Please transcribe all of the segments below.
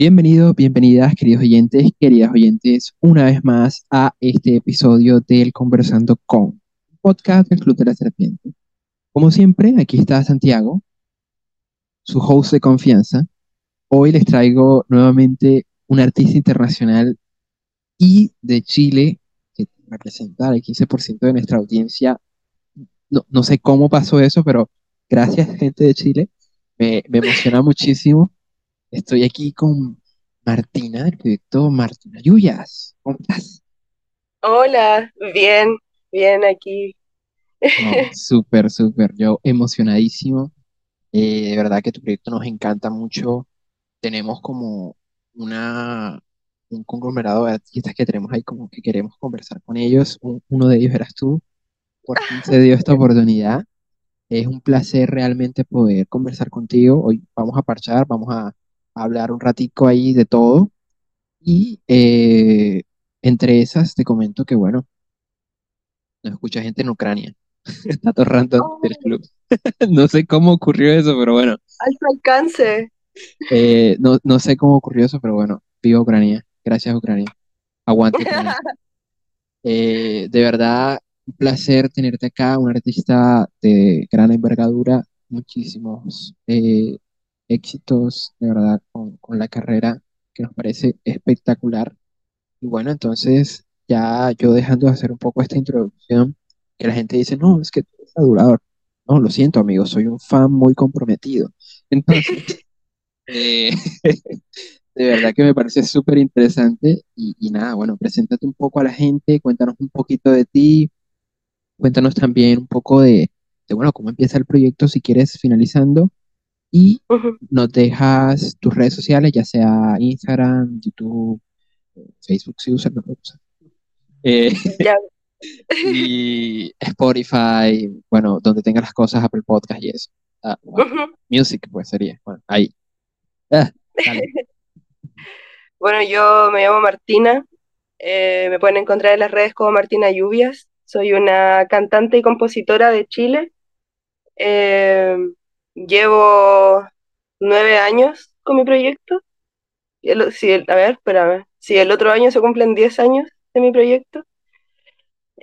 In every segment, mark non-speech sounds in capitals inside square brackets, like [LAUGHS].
Bienvenidos, bienvenidas, queridos oyentes, queridas oyentes, una vez más a este episodio del Conversando con, podcast del Club de la Serpiente. Como siempre, aquí está Santiago, su host de confianza. Hoy les traigo nuevamente un artista internacional y de Chile que representa el 15% de nuestra audiencia. No, no sé cómo pasó eso, pero gracias, gente de Chile. Me, me emociona muchísimo. Estoy aquí con Martina del proyecto Martina Yuyas. ¿Cómo estás? Hola, bien, bien aquí. No, [LAUGHS] súper, súper. Yo emocionadísimo. Eh, de verdad que tu proyecto nos encanta mucho. Tenemos como una, un conglomerado de artistas que tenemos ahí como que queremos conversar con ellos. Un- uno de ellos eras tú. Por fin se dio esta [LAUGHS] oportunidad. Es un placer realmente poder conversar contigo. Hoy vamos a parchar, vamos a hablar un ratico ahí de todo. Y eh, entre esas te comento que, bueno, nos escucha gente en Ucrania. Datos random del club. No sé cómo ocurrió eso, pero bueno. alto alcance. Eh, no, no sé cómo ocurrió eso, pero bueno. Viva Ucrania. Gracias, Ucrania. Aguante Ucrania. [LAUGHS] Eh, de verdad, un placer tenerte acá, un artista de gran envergadura, muchísimos eh, éxitos, de verdad, con, la carrera que nos parece espectacular. Y bueno, entonces ya yo dejando de hacer un poco esta introducción, que la gente dice, no, es que tú eres adulador. No, lo siento, amigo, soy un fan muy comprometido. [LAUGHS] Entonces, eh, [LAUGHS] de verdad que me parece súper interesante y, y nada, bueno, preséntate un poco a la gente, cuéntanos un poquito de ti, cuéntanos también un poco de, de, bueno, cómo empieza el proyecto si quieres finalizando y nos dejas tus redes sociales, ya sea Instagram, YouTube, Facebook si usas, no lo usas. Eh, [LAUGHS] y Spotify, bueno, donde tengas las cosas, Apple Podcast y eso. Ah, bueno. Music, pues sería, bueno, ahí. Ah. [LAUGHS] Bueno, yo me llamo Martina. eh, me pueden encontrar en las redes como Martina Lluvias. Soy una cantante y compositora de Chile. Eh, llevo nueve años con mi proyecto. Y el- sí, el- a ver, espérame. Sí, el otro año se cumplen diez años de mi proyecto.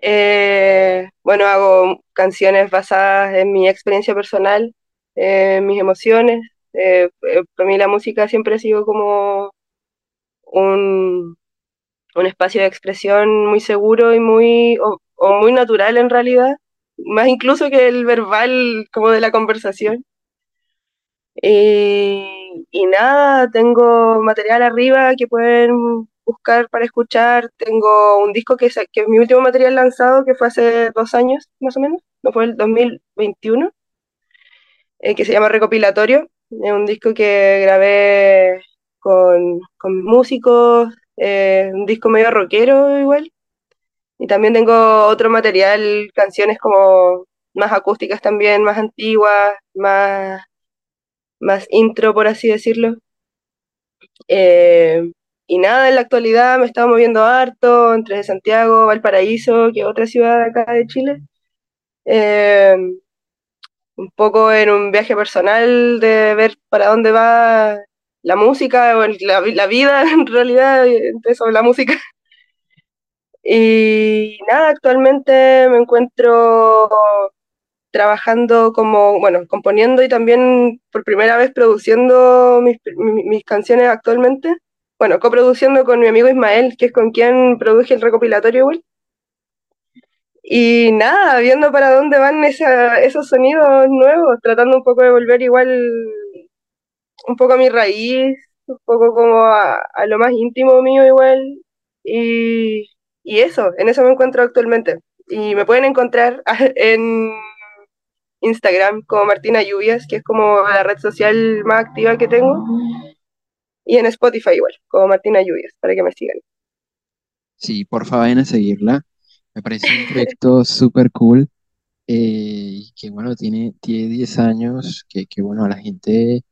Eh, bueno, hago canciones basadas en mi experiencia personal, en mis emociones. Eh, eh, para mí la música siempre ha sido como un, un espacio de expresión muy seguro y muy, o muy natural en realidad, más incluso que el verbal como de la conversación. Y, y nada, tengo material arriba que pueden buscar para escuchar. Tengo un disco que, que es mi último material lanzado, que fue hace dos años más o menos, no fue el 2021, eh, que se llama Recopilatorio. Es un disco que grabé con, con músicos, eh, un disco medio rockero igual. Y también tengo otro material, canciones como más acústicas también, más antiguas, más, más intro, por así decirlo. Eh, y nada, en la actualidad me he estado moviendo harto entre Santiago, Valparaíso, que otra ciudad acá de Chile. Eh, un poco en un viaje personal de ver para dónde va la música o la, la vida [LAUGHS] en realidad, eso la música. Y nada, actualmente me encuentro trabajando como, bueno, componiendo y también por primera vez produciendo mis, mi- mis canciones actualmente. Bueno, coproduciendo con mi amigo Ismael, que es con quien produje el recopilatorio igual. Y nada, viendo para dónde van esa- esos sonidos nuevos, tratando un poco de volver igual un poco a mi raíz, un poco como a, a lo más íntimo mío igual. Y, y eso, en eso me encuentro actualmente. Y me pueden encontrar [LAUGHS] en Instagram como Martina Lluvias, que es como la red social más activa que tengo, y en Spotify igual, como Martina Lluvias, para que me sigan. Sí, porfa, vayan a seguirla. Me parece un proyecto [LAUGHS] súper cool. eh, que bueno, tiene, tiene 10 años, que, que bueno, la gente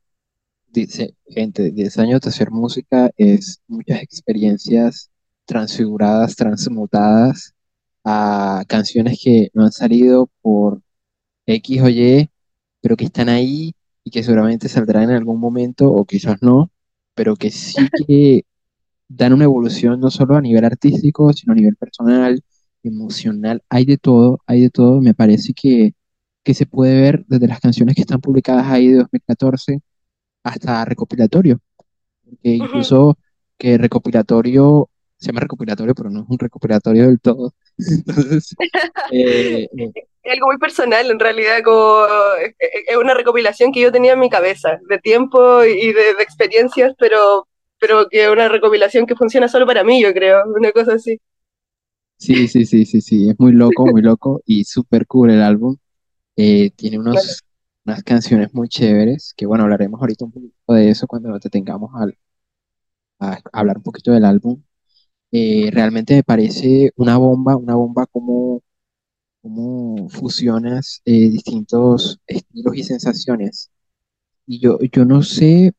dice, gente, 10 años de hacer música es muchas experiencias transfiguradas, transmutadas a canciones que no han salido por X o Y, pero que están ahí y que seguramente saldrán en algún momento o quizás no. pero que sí [LAUGHS] que dan una evolución no solo a nivel artístico, sino a nivel personal, emocional, hay de todo, hay de todo, me parece que, que se puede ver desde las canciones que están publicadas ahí de 2014 hasta recopilatorio, porque incluso que recopilatorio, se llama recopilatorio, pero no es un recopilatorio del todo, [LAUGHS] entonces, [LAUGHS] eh, eh, Es algo muy personal, en realidad, como es es una recopilación que yo tenía en mi cabeza, de tiempo y de, de experiencias, pero, pero que es una recopilación que funciona solo para mí, yo creo, una cosa así. sí, sí, sí, sí, sí, es muy loco, muy [LAUGHS] loco y súper cool el álbum. Eh, tiene Claro. unos, unas canciones muy chéveres, que bueno, hablaremos ahorita un poquito de eso cuando nos detengamos al- a, hablar un poquito del álbum. Eh, realmente me parece una bomba, una bomba como, como fusionas eh, distintos estilos y sensaciones. Y yo, yo no sé,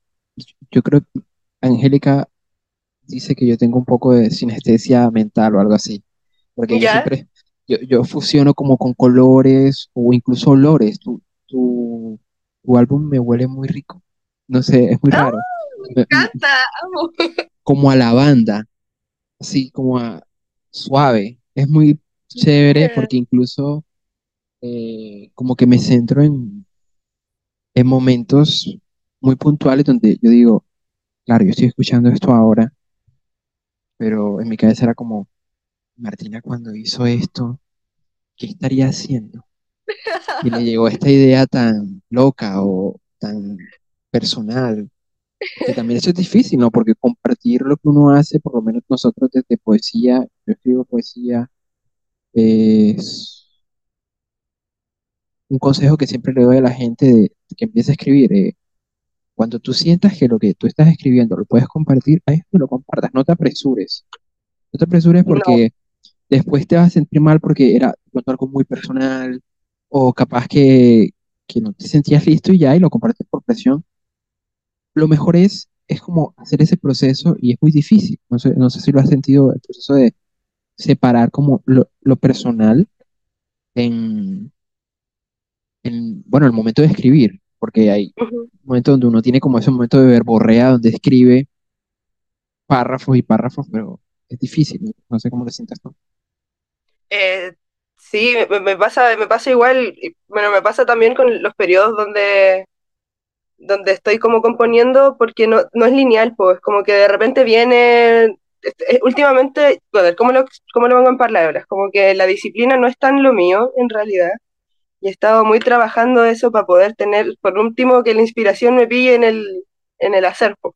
yo creo que Angélica dice que yo tengo un poco de sinestesia mental o algo así, porque yo siempre, yo, yo fusiono como con colores o incluso olores. Tu, tu, tu álbum me huele muy rico, no sé, es muy ¡Ah! raro, Me Me- me- encanta, amo. como a lavanda, así como a suave. Es muy chévere Mira. porque incluso eh, como que me centro en, en momentos muy puntuales donde yo digo, claro, yo estoy escuchando esto ahora, pero en mi cabeza era como, Martina cuando hizo esto, ¿qué estaría haciendo? Y le llegó esta idea tan loca o tan personal, porque también eso es difícil, ¿no? Porque compartir lo que uno hace, por lo menos nosotros desde poesía, yo escribo poesía, es un consejo que siempre le doy a la gente de, que empieza a escribir. eh, cuando tú sientas que lo que tú estás escribiendo lo puedes compartir, ahí es lo compartas, no te apresures. No te apresures No. porque después te vas a sentir mal porque era algo muy personal o capaz que, que no te sentías listo y ya y lo compartes por presión. Lo mejor es, es como hacer ese proceso y es muy difícil. No sé, no sé si lo has sentido, el proceso de separar como lo, lo personal en, en, bueno, el momento de escribir, porque hay Ujú. un momento donde uno tiene como ese momento de verborrea donde escribe párrafos y párrafos, pero es difícil, no, No sé cómo lo sientas tú. Eh, sí, me, me pasa, me pasa igual, bueno, me pasa también con los periodos donde, donde estoy como componiendo, porque no, no es lineal, pues, como que de repente viene, últimamente, a ver, ¿cómo lo, cómo lo pongo en palabras? Como que la disciplina no es tan lo mío, en realidad, y he estado muy trabajando eso para poder tener, por último, que la inspiración me pille en el, en el pues.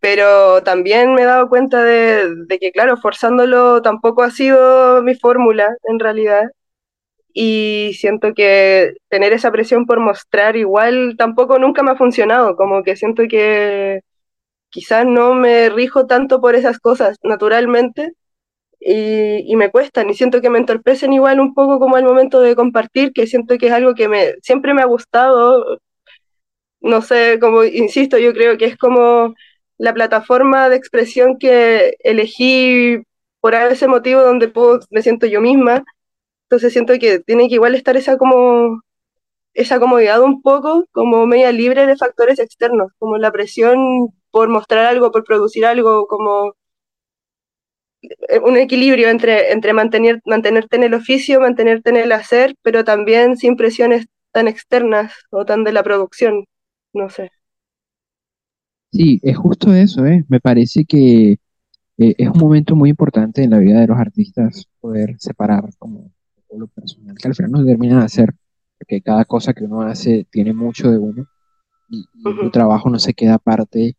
Pero también me he dado cuenta de, de que, claro, forzándolo tampoco ha sido mi fórmula, en realidad y siento que tener esa presión por mostrar igual tampoco nunca me ha funcionado, como que siento que quizás no me rijo tanto por esas cosas naturalmente y, y me cuestan y siento que me entorpecen igual un poco como al momento de compartir, que siento que es algo que me, siempre me ha gustado, no sé, como insisto, yo creo que es como la plataforma de expresión que elegí por ese motivo donde puedo, me siento yo misma. Entonces siento que tiene que igual estar esa como esa comodidad un poco, como media libre de factores externos, como la presión por mostrar algo, por producir algo, como eh, un equilibrio entre, entre mantener, mantenerte en el oficio, mantenerte en el hacer, pero también sin presiones tan externas o tan de la producción, no sé. Sí, es justo eso, ¿eh? Me parece que eh, es un momento muy importante en la vida de los artistas poder separar como lo personal, que al final no se termina de hacer, porque cada cosa que uno hace tiene mucho de uno y, Uh y tu trabajo no se queda aparte,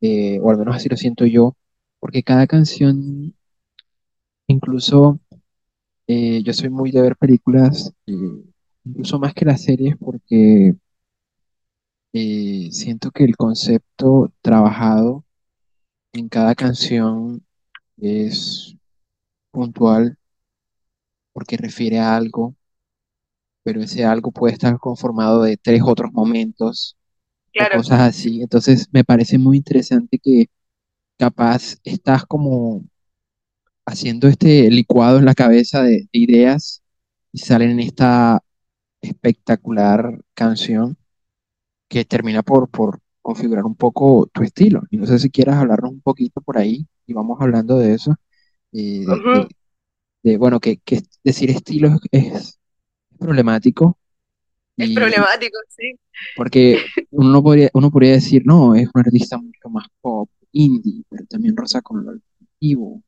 eh, o al menos así lo siento yo, porque cada canción, incluso eh, yo soy muy de ver películas, eh, incluso más que las series, porque eh, siento que el concepto trabajado en cada canción es puntual porque refiere a algo, pero ese algo puede estar conformado de tres otros momentos Claro, cosas así. Entonces me parece muy interesante que capaz estás como haciendo este licuado en la cabeza de, de ideas y salen en esta espectacular canción que termina por, por configurar un poco tu estilo. Y no sé si quieras hablarnos un poquito por ahí y vamos hablando de eso. eh, de, Ujú, de- de, bueno, que, que decir estilo es, es problemático Es y problemático, sí. porque uno no podría, uno podría decir, no, es un artista mucho más pop, indie, pero también roza con lo alternativo,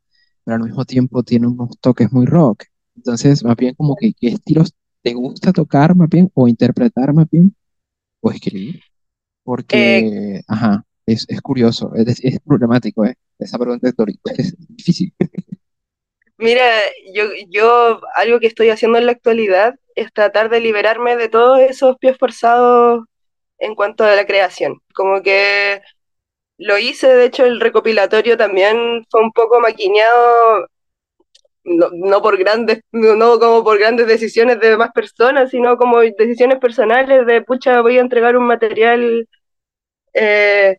pero al mismo tiempo tiene unos toques muy rock. Entonces, más bien como que qué estilos te gusta tocar más bien o interpretar más bien o escribir. Eh, Porque, ajá, es, es curioso, es, es problemático, ¿eh? Esa pregunta es, [LAUGHS] es difícil. Mira, yo, yo algo que estoy haciendo en la actualidad es tratar de liberarme de todos esos pies forzados en cuanto a la creación. Como que lo hice, de hecho el recopilatorio también fue un poco maquineado, no, por grandes, no como por grandes decisiones de demás personas, sino como decisiones personales de, pucha, voy a entregar un material eh,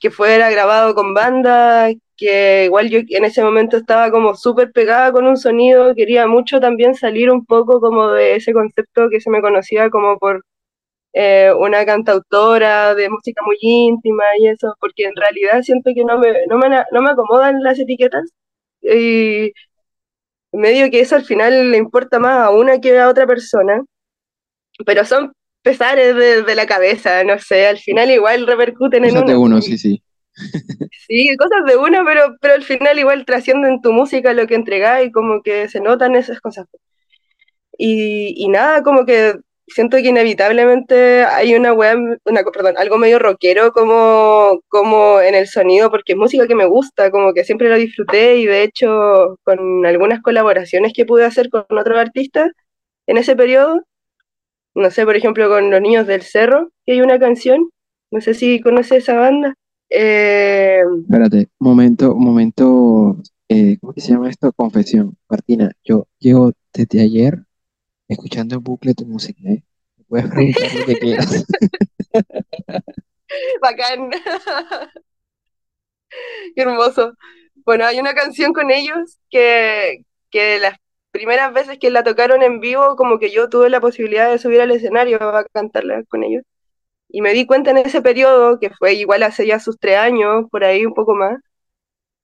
que fuera grabado con banda, que igual yo en ese momento estaba como súper pegada con un sonido, quería mucho también salir un poco como de ese concepto que se me conocía como por eh, una cantautora de música muy íntima y eso, porque en realidad siento que no me, no me, no me acomodan las etiquetas y medio que eso al final le importa más a una que a otra persona, pero son pesares de, de la cabeza, no sé, al final igual repercuten en uno. uno, sí, sí. Sí, cosas de una, pero, pero al final igual trascienden tu música lo que entregás y como que se notan esas cosas. Y, y nada, como que siento que inevitablemente hay una wea, una, perdón, algo medio rockero como, como en el sonido, porque es música que me gusta, como que siempre lo disfruté y de hecho con algunas colaboraciones que pude hacer con otros artistas en ese periodo, no sé, por ejemplo con Los Niños del Cerro, que hay una canción, no sé si conoces esa banda. Eh, Espérate, momento, momento, eh, ¿cómo que se llama esto? Confesión. Martina, yo llevo desde ayer escuchando en bucle tu música, ¿eh? Puedes [LAUGHS] preguntar lo que quieras. [LAUGHS] bacán. [LAUGHS] Qué hermoso. Bueno, hay una canción con ellos que, que las primeras veces que la tocaron en vivo, como que yo tuve la posibilidad de subir al escenario a cantarla con ellos. Y me di cuenta en ese periodo, que fue igual hace ya sus tres años, por ahí un poco más,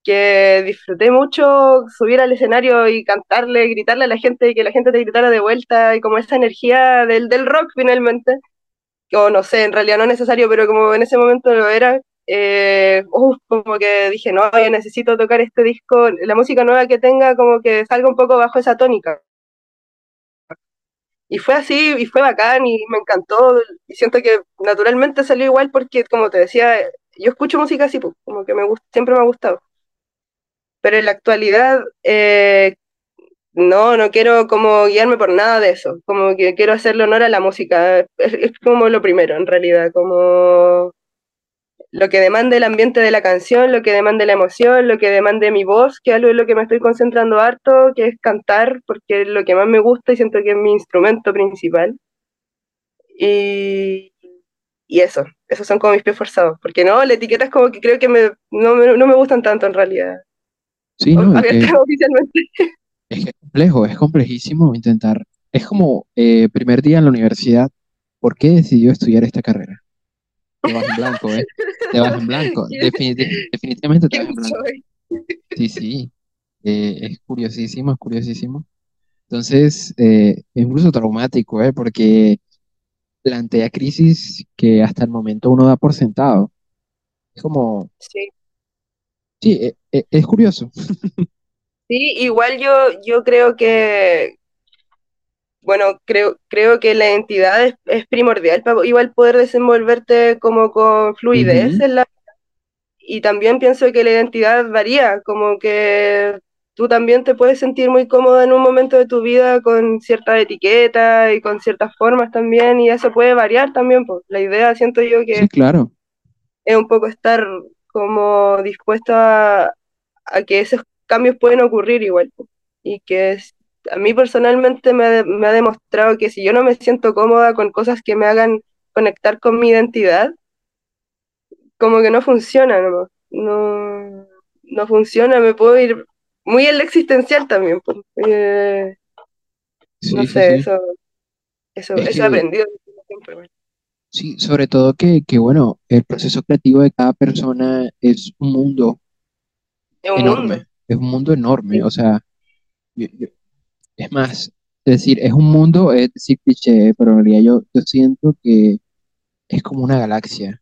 que disfruté mucho subir al escenario y cantarle, gritarle a la gente y que la gente te gritara de vuelta y como esa energía del, del rock finalmente o no sé, en realidad no es necesario, pero como en ese momento lo era, eh, como que dije, no, yo necesito tocar este disco, la música nueva que tenga, como que salga un poco bajo esa tónica. Y fue así, y fue bacán, y me encantó, y siento que naturalmente salió igual porque, como te decía, yo escucho música así, pues, como que me siempre me ha gustado. Pero en la actualidad, eh, no, no quiero como guiarme por nada de eso, como que quiero hacerle honor a la música, es, es como lo primero en realidad, como lo que demande el ambiente de la canción, lo que demande la emoción, lo que demande mi voz, que es algo en lo que me estoy concentrando harto, que es cantar, porque es lo que más me gusta y siento que es mi instrumento principal. Y, y eso, esos son como mis pies forzados, porque no, la etiqueta es como que creo que me, no, me, no me gustan tanto en realidad, Sí, no, es [LAUGHS] oficialmente. es que es complejo, es complejísimo intentar. Es como eh, primer día en la universidad, ¿por qué decidió estudiar esta carrera? Te vas en blanco, ¿eh? Te vas en blanco, [LAUGHS] Definiti- definitivamente te vas en ¿Quién blanco. Sí, sí, eh, es curiosísimo, es curiosísimo. Entonces, eh, es incluso traumático, ¿eh? Porque plantea crisis que hasta el momento uno da por sentado. Es como, Sí. sí, eh, eh, es curioso. [LAUGHS] Sí, igual yo, yo creo que, bueno, creo, creo que la identidad es, es primordial para igual poder desenvolverte como con fluidez en la, y también pienso que la identidad varía, como que tú también te puedes sentir muy cómodo en un momento de tu vida con cierta etiqueta y con ciertas formas también, y eso puede variar también, pues. La idea siento yo Sí, que claro. es un poco estar como dispuesto a, a que esos cambios pueden ocurrir igual. Y que es- a mí personalmente me, me ha demostrado que si yo no me siento cómoda con cosas que me hagan conectar con mi identidad, como que no funciona, no, no, no funciona, me puedo ir muy en la existencial también. po. Eh, no Sí, sé, sí. eso, eso, Es eso he aprendido siempre. Sí, sobre todo que, que, bueno, el proceso creativo de cada persona es un mundo Es un mundo. enorme, es un mundo enorme, o sea, yo- yo- es más, es decir, es un mundo, es decir, cliché, pero en realidad yo, yo siento que es como una galaxia.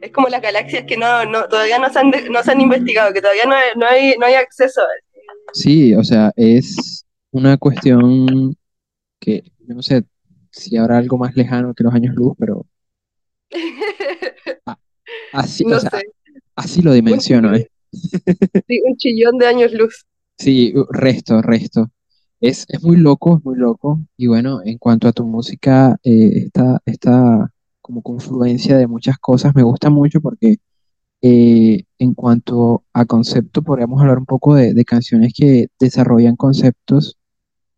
Es como las galaxias que no, no, todavía no se han, no se han investigado, que todavía no hay, no hay, no hay acceso. Sí, o sea, es una cuestión que, yo no sé si habrá algo más lejano que los años luz, pero [LAUGHS] así, o sea, así lo dimensiono, ¿eh? sí, un chillón de años luz. Sí, resto, resto. Es, es muy loco, es muy loco. Y bueno, en cuanto a tu música, eh, esta, como confluencia de muchas cosas me gusta mucho porque eh, en cuanto a concepto, podríamos hablar un poco de, canciones que desarrollan conceptos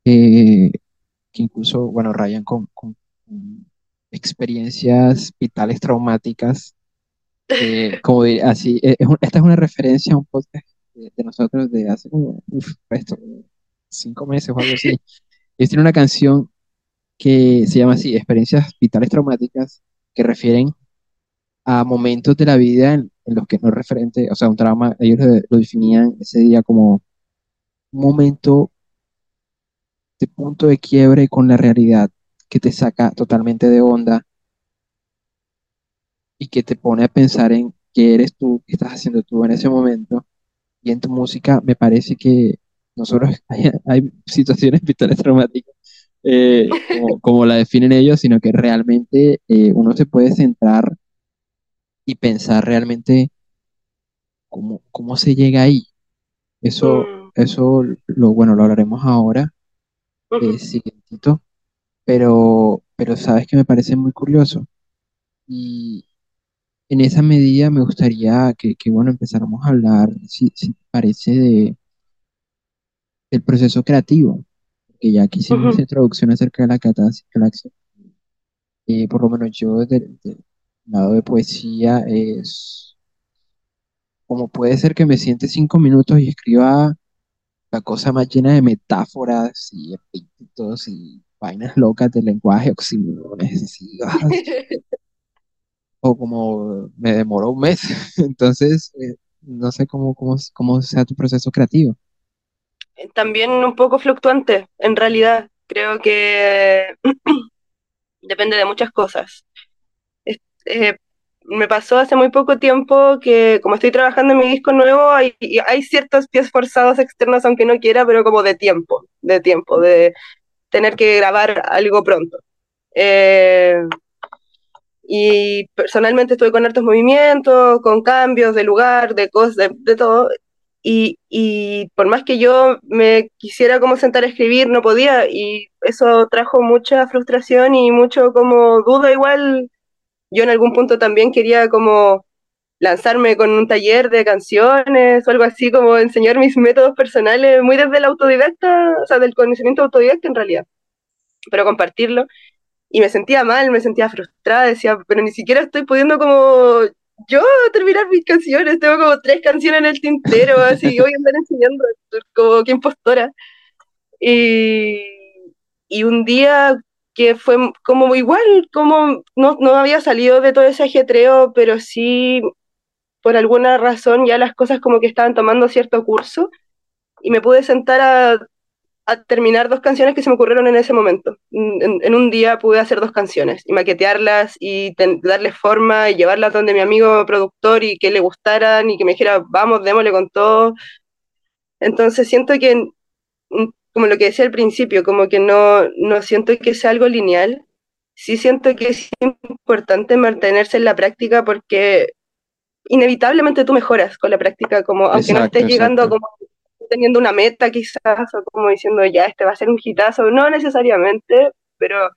eh, que incluso, bueno, rayan con, experiencias vitales traumáticas. Eh, como dir- así, esta es una referencia a un podcast de, nosotros de hace como, esto, cinco meses o algo así. Ellos tienen una canción que se llama así, Experiencias Vitales Traumáticas, que refieren a momentos de la vida en, en los que no es referente, o sea, un trauma, ellos lo, lo definían ese día como un momento de punto de quiebre con la realidad que te saca totalmente de onda y que te pone a pensar en qué eres tú, qué estás haciendo tú en ese momento. Y en tu música me parece que no solo [LAUGHS] hay, hay situaciones vitales traumáticas, eh, como, [LAUGHS] como la definen ellos, sino que realmente eh, uno se puede centrar y pensar realmente cómo, cómo se llega ahí. Eso, Mm, eso lo bueno, lo hablaremos ahora, ujú, eh, siguientito, pero, pero sabes que me parece muy curioso. Y en esa medida me gustaría que, que bueno, empezáramos a hablar, si, parece, de, del proceso creativo, que ya que hicimos esa introducción acerca de la galaxia, eh, por lo menos yo desde el lado de poesía es como puede ser que me siente cinco minutos y escriba la cosa más llena de metáforas y epítetos y vainas locas del lenguaje, ah, [LAUGHS] o como me demoró un mes. [LAUGHS] Entonces, eh, no sé cómo, cómo, sea tu proceso creativo. También un poco fluctuante, en realidad. Creo que [CLEARS THROAT] depende de muchas cosas. Eh, me pasó hace muy poco tiempo que como estoy trabajando en mi disco nuevo, hay, hay ciertos pies forzados externos, aunque no quiera, pero como de tiempo, de tiempo, de tener que grabar algo pronto. Eh, y personalmente estuve con hartos movimientos, con cambios de lugar, de cosas, de, de todo. Y, y por más que yo me quisiera como sentar a escribir, no podía. Y eso trajo mucha frustración y mucho como duda igual. Yo en algún punto también quería como lanzarme con un taller de canciones o algo así, como enseñar mis métodos personales, muy desde el autodidacta, o sea, del conocimiento autodidacta en realidad, pero compartirlo y me sentía mal, me sentía frustrada, decía, pero ni siquiera estoy pudiendo como yo terminar mis canciones, tengo como tres canciones en el tintero, así, [LAUGHS] voy a andar enseñando, como que impostora. Y, y un día que fue como igual, como no, no había salido de todo ese ajetreo, pero sí, por alguna razón ya las cosas como que estaban tomando cierto curso y me pude sentar a a terminar dos canciones que se me ocurrieron en ese momento. En, en un día pude hacer dos canciones y maquetearlas y ten, darles forma y llevarlas donde mi amigo productor y que le gustaran y que me dijera, vamos, démosle con todo. Entonces siento que, mm, como lo que decía al principio, como que no, no siento que sea algo lineal. Sí siento que es importante mantenerse en la práctica porque inevitablemente tú mejoras con la práctica, como aunque no estés llegando exacto. como teniendo una meta quizás, o como diciendo, ya, este va a ser un hitazo, no necesariamente, pero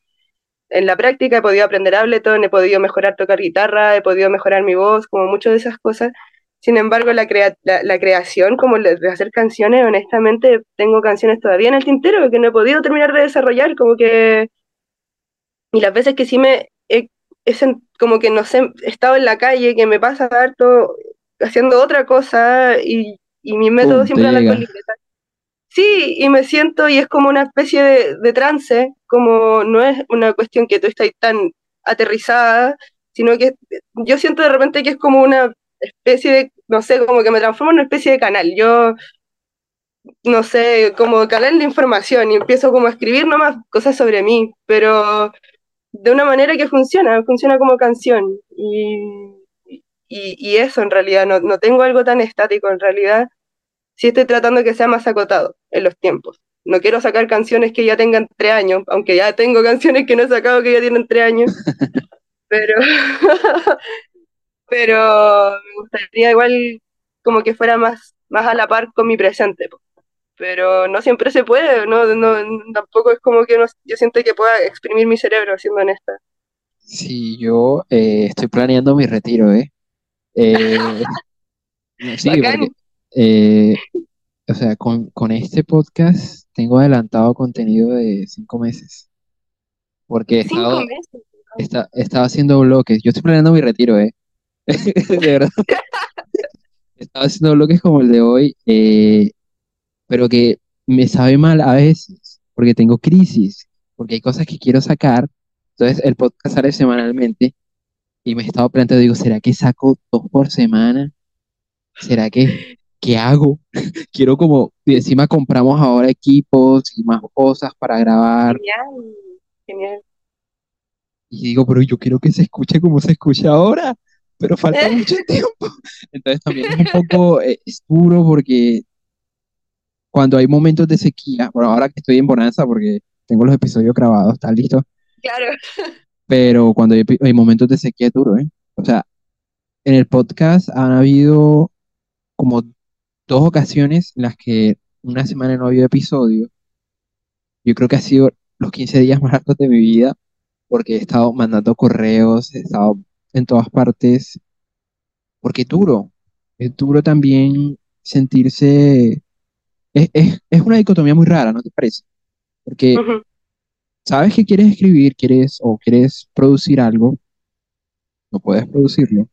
en la práctica he podido aprender Ableton, he podido mejorar tocar guitarra, he podido mejorar mi voz, como muchas de esas cosas. Sin embargo, la, crea la, la creación, como de hacer canciones, honestamente, tengo canciones todavía en el tintero que no he podido terminar de desarrollar, como que... Y las veces que sí me... He, he como que, no sé, he estado en la calle, que me pasa harto haciendo otra cosa y y mi método Pum, te siempre andar con libreta. Sí, y me siento y es como una especie de, de trance, como no es una cuestión que tú estás tan aterrizada, sino que yo siento de repente que es como una especie de, no sé, como que me transformo en una especie de canal. Yo, no sé, como canal de información y empiezo como a escribir nomás cosas sobre mí, pero de una manera que funciona, funciona como canción. Y, y, eso en realidad, no, no tengo algo tan estático en realidad. Sí estoy tratando de que sea más acotado en los tiempos. No quiero sacar canciones que ya tengan tres años, aunque ya tengo [LAUGHS] canciones que no he sacado que ya tienen tres años. [LAUGHS] pero, [LAUGHS] pero me gustaría igual como que fuera más, más a la par con mi presente. Pero no siempre se puede, no, no tampoco es como que yo siento que pueda exprimir mi cerebro, siendo honesta. Sí, yo eh, estoy planeando mi retiro, ¿eh? Eh [LAUGHS] sí, porque, eh, o sea, con, con este podcast tengo adelantado contenido de cinco meses. Porque he estado, está, estaba haciendo bloques. Yo estoy planeando mi retiro, ¿eh? [LAUGHS] de verdad. [LAUGHS] estaba haciendo bloques como el de hoy, eh, pero que me sabe mal a veces, porque tengo crisis, porque hay cosas que quiero sacar. Entonces el podcast sale semanalmente y me he estado planteando, digo, ¿será que saco dos por semana? ¿Será que qué hago? [LAUGHS] quiero como, y encima compramos ahora equipos y más cosas para grabar. Genial, genial. Y digo, pero yo quiero que se escuche como se escucha ahora, pero falta [LAUGHS] mucho tiempo. Entonces también es un poco eh, duro porque cuando hay momentos de sequía, bueno, ahora que estoy en Bonanza porque tengo los episodios grabados, ¿están listos? Claro. Pero cuando hay, hay momentos de sequía es duro, ¿eh? O sea, en el podcast han habido como dos ocasiones en las que una semana no ha habido episodio. Yo creo que ha sido los 15 días más altos de mi vida porque he estado mandando correos, he estado en todas partes, porque es duro, es duro también sentirse, es, es, una dicotomía muy rara, ¿no te parece? Porque sabes que quieres escribir, quieres o quieres producir algo, no puedes producirlo,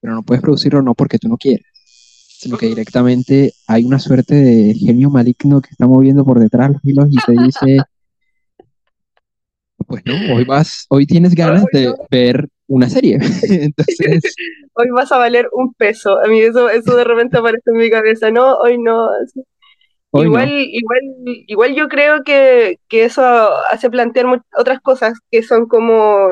pero no puedes producirlo no porque tú no quieres, sino que directamente hay una suerte de genio maligno que está moviendo por detrás los hilos y te dice, pues no, hoy vas, hoy tienes ganas de ver una serie. [LAUGHS] Entonces. hoy vas a valer un peso. A mí eso, eso de repente aparece en mi cabeza. No, hoy no. Igual, igual, igual yo creo que, que eso hace plantear otras cosas que son como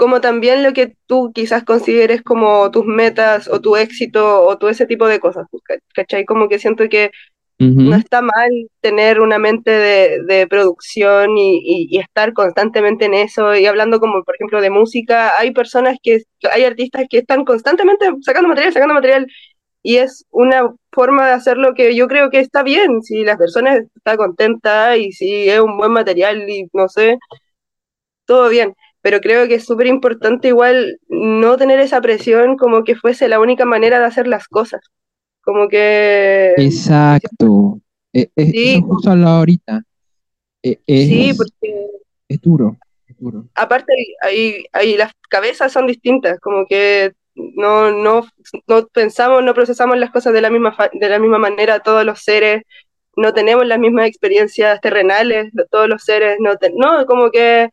como también lo que tú quizás consideres como tus metas o tu éxito o todo ese tipo de cosas, ¿cachai? Como que siento que no está mal tener una mente de, producción y, estar constantemente en eso y hablando como por ejemplo de música, hay personas que, hay artistas que están constantemente sacando material, sacando material y es una forma de hacerlo que yo creo que está bien, si la persona está contenta y si es un buen material y no sé, todo bien, pero creo que es súper importante igual no tener esa presión como que fuese la única manera de hacer las cosas. Como que... Exacto. Es, sí. justo al ahorita. E, sí, porque... Es duro, es duro. Aparte, ahí, ahí las cabezas son distintas, como que no, no, no pensamos, no procesamos las cosas de la misma, de la misma manera todos los seres, no tenemos las mismas experiencias terrenales, todos los seres, no, no, como que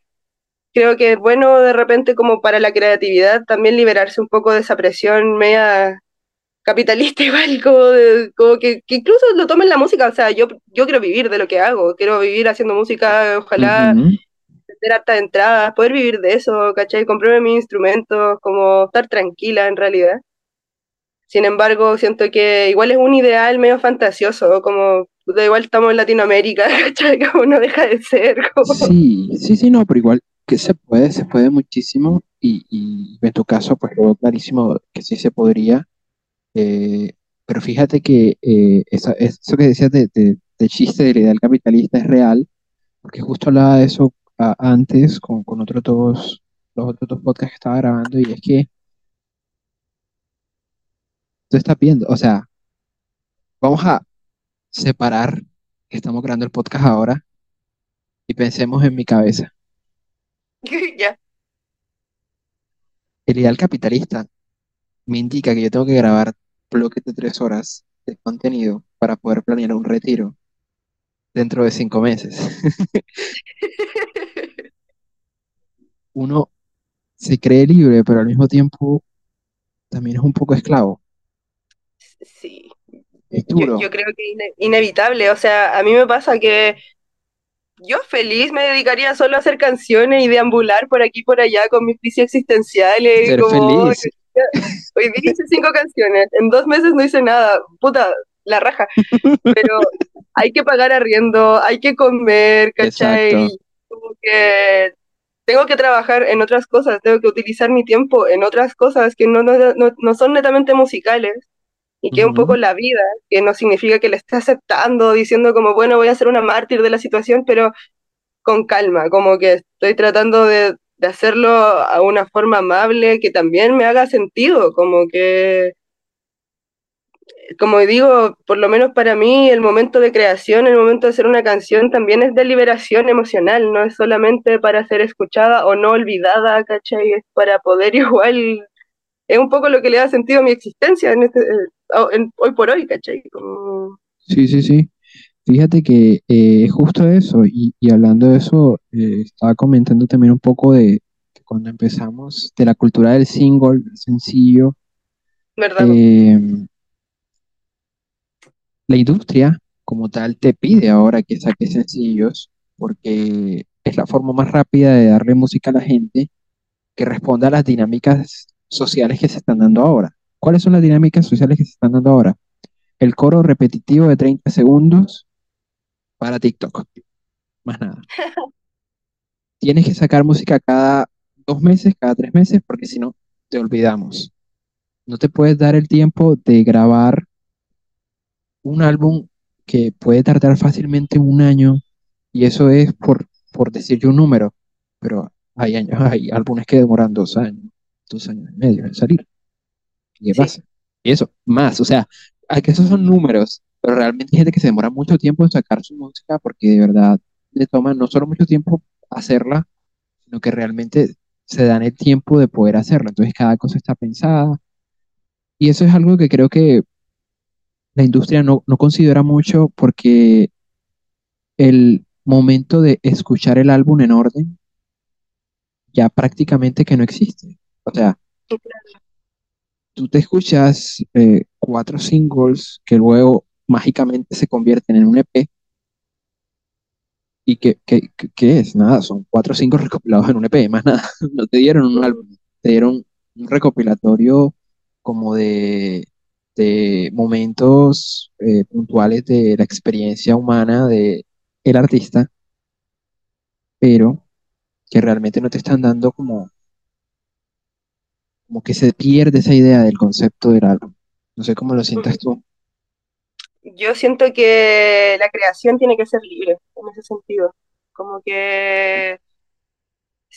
creo que es bueno de repente como para la creatividad también liberarse un poco de esa presión media capitalista [LAUGHS] igual, como, que, incluso lo tomen la música, o sea, yo, yo quiero vivir de lo que hago, quiero vivir haciendo música, ojalá tener harta entradas, poder vivir de eso, ¿cachai? Comprarme mis instrumentos, como estar tranquila en realidad. Sin embargo, siento que igual es un ideal medio fantasioso, como da igual estamos en Latinoamérica, [LAUGHS] ¿cachai? Como no deja de ser. Sí, sí, sí, no, pero igual que se puede, se puede muchísimo y, y en tu caso, pues lo clarísimo que sí se podría eh, pero fíjate que eh, eso, que decías de, de, chiste del ideal capitalista es real, porque justo hablaba de eso antes con, con otros dos, los otros dos podcasts que estaba grabando, y es que tú estás viendo, o sea, vamos a separar que estamos grabando el podcast ahora y pensemos en mi cabeza. [LAUGHS] Ya. El ideal capitalista me indica que yo tengo que grabar bloques de tres horas de contenido para poder planear un retiro dentro de cinco meses. [LAUGHS] [LAUGHS] uno se cree libre, pero al mismo tiempo también es un poco esclavo. Sí, Es yo, duro. yo creo que es ine- inevitable. O sea, a mí me pasa que yo feliz me dedicaría solo a hacer canciones y deambular por aquí y por allá con mis crisis existenciales. Ser como, "Ay, feliz. hoy día hice cinco canciones, en dos meses no hice nada. Puta, la raja. Pero hay que pagar arriendo, hay que comer, ¿cachai? Exacto. Como que tengo que trabajar en otras cosas, tengo que utilizar mi tiempo en otras cosas que no, no, no, no son netamente musicales y que es un poco la vida, que no significa que le esté aceptando, diciendo como, bueno, voy a ser una mártir de la situación, pero con calma, como que estoy tratando de, de hacerlo a una forma amable que también me haga sentido, como que como digo, por lo menos para mí, el momento de creación, el momento de hacer una canción también es de liberación emocional, no es solamente para ser escuchada o no olvidada, ¿cachai? Es para poder [LAUGHS] igual, es un poco lo que le da sentido a mi existencia en este, eh, en- hoy por hoy, ¿cachai? Como- Sí, sí, sí. Fíjate que eh, es justo eso, y, y hablando de eso, eh, estaba comentando también un poco de cuando empezamos de la cultura del single, del sencillo, ¿verdad? eh, la industria como tal te pide ahora que saques sencillos, porque es la forma más rápida de darle música a la gente que responda a las dinámicas sociales que se están dando ahora. ¿Cuáles son las dinámicas sociales que se están dando ahora? El coro repetitivo de 30 segundos para TikTok, más nada. [LAUGHS] Tienes que sacar música cada dos meses, cada tres meses, porque si no, te olvidamos. No te puedes dar el tiempo de grabar un álbum que puede tardar fácilmente un año, y eso es por, por decir yo un número, pero hay años, [LAUGHS] hay álbumes que demoran dos años, dos años y medio en salir. ¿Y qué Sí, pasa? Y eso, más, o sea, hay que esos son números, pero realmente hay gente que se demora mucho tiempo en sacar su música porque de verdad le toma no solo mucho tiempo hacerla, sino que realmente se dan el tiempo de poder hacerla. Entonces cada cosa está pensada y eso es algo que creo que la industria no, no considera mucho porque el momento de escuchar el álbum en orden ya prácticamente que no existe. O sea, tú te escuchas eh, cuatro singles que luego mágicamente se convierten en un EP y que, que- que es nada, son cuatro singles recopilados en un EP, más nada, [LAUGHS] no te dieron un álbum, te dieron un recopilatorio como de, momentos eh, puntuales de la experiencia humana de el artista, pero que realmente no te están dando como, como que se pierde esa idea del concepto del álbum. No sé cómo lo sientas tú. Yo siento que la creación tiene que ser libre en ese sentido. Como que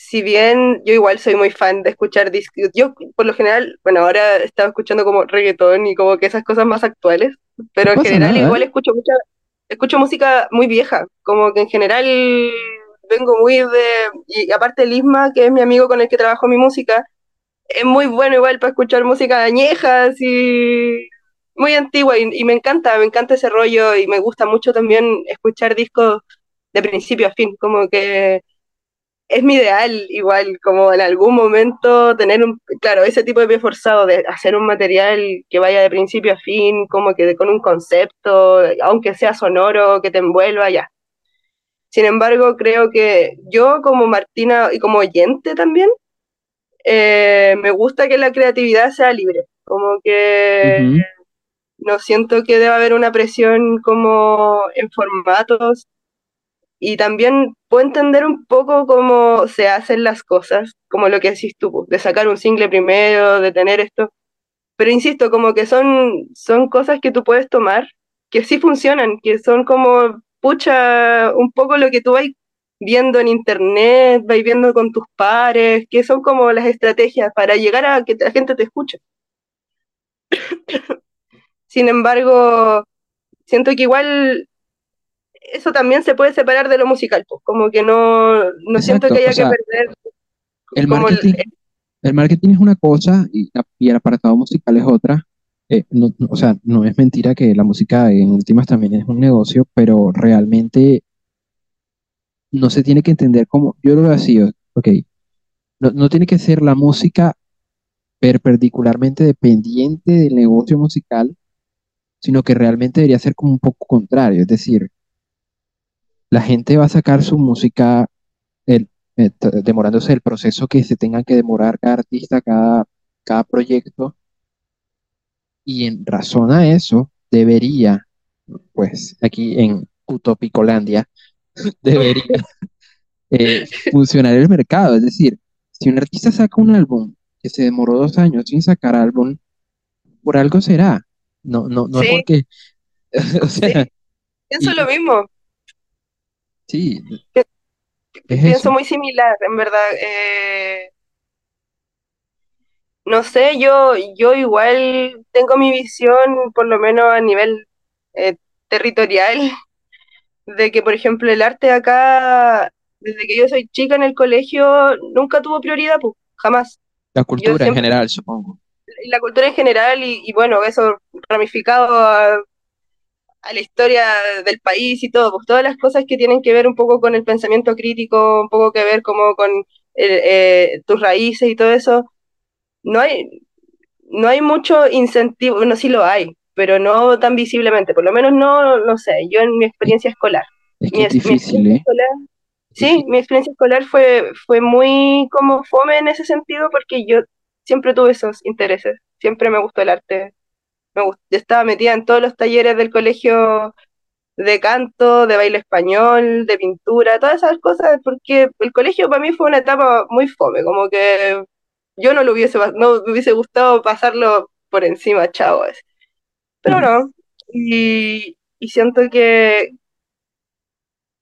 si bien yo igual soy muy fan de escuchar discos, yo por lo general, bueno, ahora he estado escuchando como reggaetón y como que esas cosas más actuales, No pero en pasa general nada, igual ¿eh? escucho mucha, escucho música muy vieja, como que en general vengo muy de, y aparte el Isma, que es mi amigo con el que trabajo mi música, es muy bueno igual para escuchar música añeja, así, muy antigua, y, y me encanta, me encanta ese rollo, y me gusta mucho también escuchar discos de principio a fin, como que es mi ideal igual, como en algún momento tener un, claro, ese tipo de pie forzado de hacer un material que vaya de principio a fin, como que con un concepto, aunque sea sonoro, que te envuelva, ya. Sin embargo, creo que yo como Martina y como oyente también, eh, me gusta que la creatividad sea libre, como que no siento que deba haber una presión como en formatos y también puedo entender un poco cómo se hacen las cosas, como lo que decís tú, de sacar un single primero, de tener esto. Pero insisto, como que son, son cosas que tú puedes tomar, que sí funcionan, que son como, pucha, un poco lo que tú vas viendo en internet, vais viendo con tus pares, que son como las estrategias para llegar a que la gente te escuche. [COUGHS] Sin embargo, siento que igual eso también se puede separar de lo musical, pues, como que no, no siento que o haya que perder el marketing, el marketing es una cosa y, la- y el apartado musical es otra. Eh, no- no, o sea, no es mentira que la música en últimas también es un negocio, pero realmente no se tiene que entender como, yo lo veo así, ok, no, no tiene que ser la música perpendicularmente dependiente del negocio musical, sino que realmente debería ser como un poco contrario. Es decir, la gente va a sacar su música el- eh, demorándose el proceso que se tenga que demorar cada artista, cada, cada proyecto, y en razón a eso debería, pues aquí en Utopicolandia, [LAUGHS] debería eh, funcionar el mercado. Es decir, si un artista saca un álbum que se demoró dos años sin sacar álbum, por algo será. No, no, no es porque, [LAUGHS] o sí, sea, pienso y lo mismo. Sí, es Pienso eso. muy similar, en verdad. Eh, no sé, yo, yo igual tengo mi visión, por lo menos a nivel eh, territorial, [LAUGHS] de que, por ejemplo, el arte acá, desde que yo soy chica en el colegio, nunca tuvo prioridad, pues, jamás. La cultura en general, supongo. la cultura en general y, y bueno, eso ramificado a, a la historia del país y todo, pues todas las cosas que tienen que ver un poco con el pensamiento crítico, un poco que ver como con eh, eh, tus raíces y todo eso, no hay, no hay mucho incentivo, bueno, sí lo hay, pero no tan visiblemente, por lo menos no, no sé, yo en mi experiencia escolar, es que mi, es mi difícil, experiencia ¿eh? escolar, sí, mi experiencia escolar fue, fue muy como fome en ese sentido porque yo siempre tuve esos intereses, siempre me gustó el arte, me yo estaba metida en todos los talleres del colegio de canto, de baile español, de pintura, todas esas cosas, porque el colegio para mí fue una etapa muy fome, como que yo no lo hubiese, no me hubiese gustado pasarlo por encima, chao. así. Pero no, y, y siento que,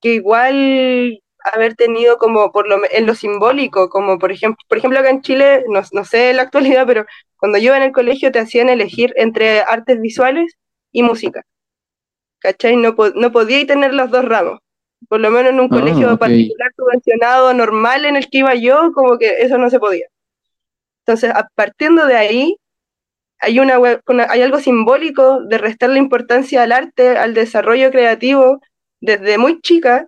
que igual haber tenido como por lo, en lo simbólico, como por ejemplo, por ejemplo acá en Chile, no, no sé en la actualidad, pero cuando yo iba en el colegio te hacían elegir entre artes visuales y música. ¿cachai? No, no podía tener los dos ramos. Por lo menos en un Ah, colegio ok. particular subvencionado, normal en el que iba yo, como que eso no se podía. Entonces, a- partiendo de ahí, hay, una, una- hay algo simbólico de restarle importancia al arte, al desarrollo creativo, desde muy chica,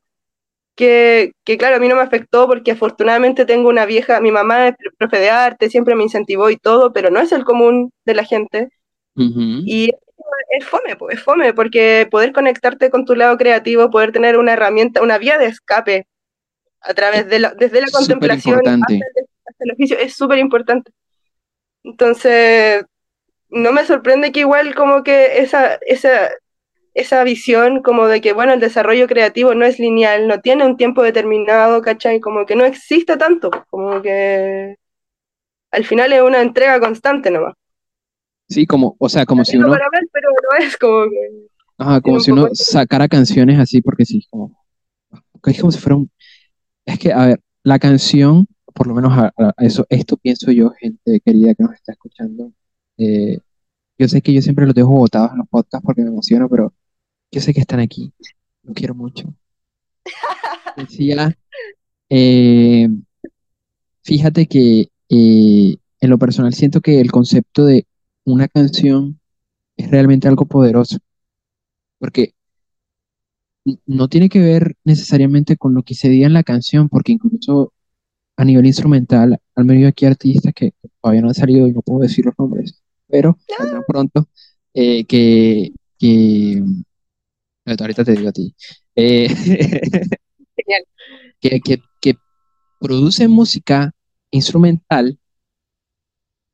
que, que claro, a mí no me afectó porque afortunadamente tengo una vieja, mi mamá es profe de arte, siempre me incentivó y todo, pero no es el común de la gente. Y es fome, es fome, porque poder conectarte con tu lado creativo, poder tener una herramienta, una vía de escape a través de la, desde la Súper contemplación hasta el, hasta el oficio, es súper importante. Entonces, no me sorprende que igual como que esa, esa, esa visión como de que, bueno, el desarrollo creativo no es lineal, no tiene un tiempo determinado, ¿cachai? Como que no existe tanto, como que al final es una entrega constante nomás. Sí, como, o sea, como si uno, para ver, pero no es como que ajá, como si uno sacara canciones así, porque sí, como, es como si fuera un, es que, a ver, la canción, por lo menos a, a- eso, esto pienso yo, gente querida que nos está escuchando, eh, yo sé que yo siempre los dejo botados en los podcasts porque me emociono, pero yo sé que están aquí, los quiero mucho. [LAUGHS] Decía, eh, fíjate que eh, en lo personal siento que el concepto de una canción es realmente algo poderoso, porque no tiene que ver necesariamente con lo que se diga en la canción, porque incluso a nivel instrumental, al menos aquí artistas que todavía no han salido y no puedo decir los nombres, pero saldrán pronto, eh, que, que, ahorita te digo a ti, eh, genial. [LAUGHS] que, que, que producen música instrumental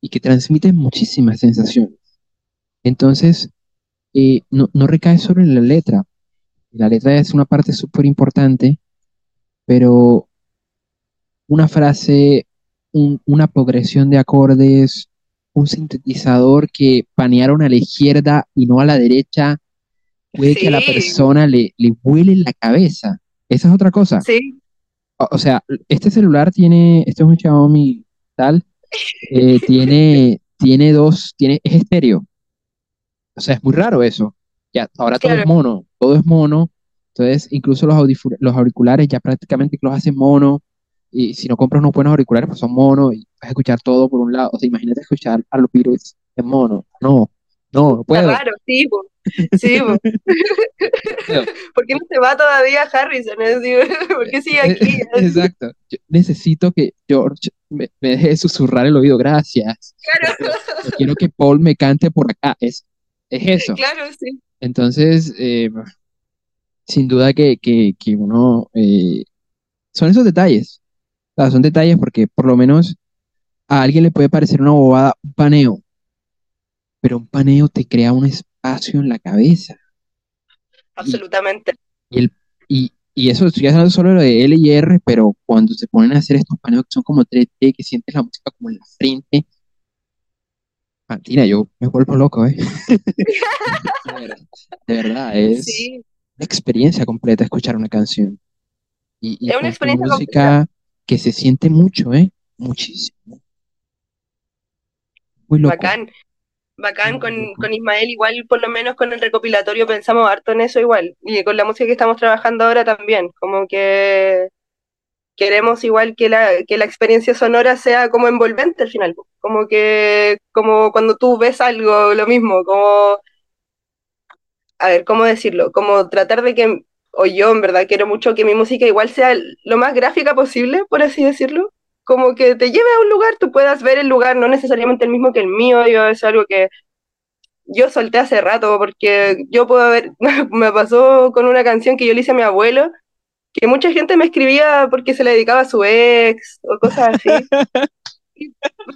y que transmiten muchísimas sensaciones. Entonces, eh, no, no recae solo en la letra. La letra es una parte súper importante, pero una frase, un- una progresión de acordes, un sintetizador que panearon a la izquierda y no a la derecha, puede que a la persona le, le vuele la cabeza. Esa es otra cosa. sí, O, o sea, este celular tiene, este es un Xiaomi tal, eh, [LAUGHS] tiene, tiene dos, tiene, es estéreo. O sea, es muy raro eso. Ya, ahora todo es mono, todo es mono. Entonces, incluso los, los auriculares ya prácticamente los hacen mono. Y si no compras unos buenos auriculares, pues son mono y vas a escuchar todo por un lado. O sea, imagínate escuchar a los Beatles en mono. No, no, no Está puedo. raro, sí. Sí, po. [LAUGHS] ¿por qué no se va todavía Harrison? [LAUGHS] ¿Por qué sigue aquí? [LAUGHS] Exacto. Yo necesito que George me, me deje de susurrar el oído. Gracias. Claro, Yo quiero que Paul me cante por acá. Es, es eso. claro, sí. Entonces, eh, sin duda que, que, que uno... eh, son esos detalles. O sea, son detalles porque por lo menos a alguien le puede parecer una bobada un paneo, pero un paneo te crea un espacio en la cabeza. Absolutamente. y, el, y, y eso, estoy hablando solo de L y R, pero cuando se ponen a hacer estos paneos que son como 3D, que sientes la música como en la frente, Martina, yo me vuelvo loco, ¿eh? [LAUGHS] De verdad, de verdad, es Sí, una experiencia completa escuchar una canción. Y, y es una completa. música que se siente mucho, ¿eh? Muchísimo. Muy loco, Bacán, bacán con, con Ismael, igual por lo menos con el recopilatorio pensamos harto en eso igual. Y con la música que estamos trabajando ahora también, como que queremos igual que la, que la experiencia sonora sea como envolvente al final, como que, como cuando tú ves algo, lo mismo, como, a ver, ¿cómo decirlo? Como tratar de que, o yo en verdad quiero mucho que mi música igual sea lo más gráfica posible, por así decirlo. Como que te lleve a un lugar, tú puedas ver el lugar, no necesariamente el mismo que el mío, yo es algo que yo solté hace rato, porque yo puedo ver, [LAUGHS] me pasó con una canción que yo le hice a mi abuelo, que mucha gente me escribía porque se le dedicaba a su ex o cosas así. [LAUGHS]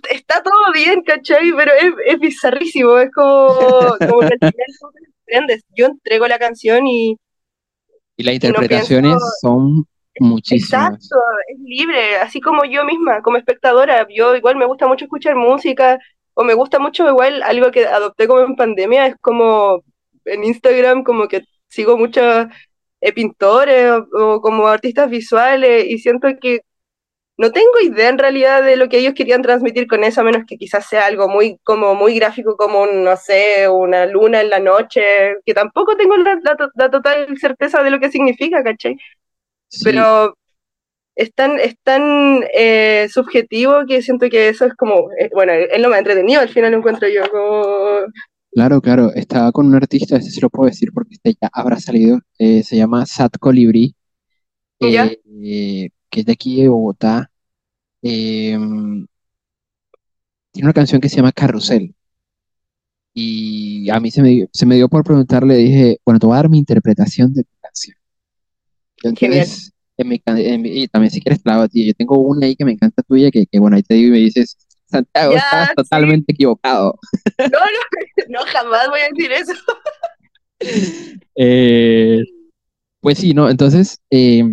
Está todo bien, ¿cachai? Pero es, es bizarrísimo, es como, como que al final tú te. Yo entrego la canción y, Y las y no pienso, interpretaciones son muchísimas. exacto, es libre, así como yo misma, como espectadora. Yo igual me gusta mucho escuchar música, o me gusta mucho igual algo que adopté como en pandemia, es como en Instagram, como que sigo muchos eh, pintores o, como artistas visuales, y siento que no tengo idea en realidad de lo que ellos querían transmitir con eso, a menos que quizás sea algo muy, como muy gráfico, como, no sé, una luna en la noche, que tampoco tengo la, la total certeza de lo que significa, ¿cachai? Sí, Pero es tan, es tan eh, subjetivo que siento que eso es como, eh, bueno, es lo más entretenido al final lo encuentro yo, como, claro, claro. Estaba con un artista, este sí lo puedo decir porque este ya habrá salido. eh, se llama Sat Colibrí, ¿ya? eh, que es de aquí de Bogotá. eh, tiene una canción que se llama Carrusel. Y a mí se me, se me dio por preguntarle, dije, bueno, te voy a dar mi interpretación de. Yo Genial. entonces, en mi can- en mi- y también si quieres te la. Yo tengo una ahí que me encanta tuya, que, que bueno, ahí te digo y me dices, Santiago, estás sí. totalmente equivocado. No, no, [LAUGHS] no, jamás voy a decir eso. [LAUGHS] Eh, pues sí, ¿no? Entonces, eh,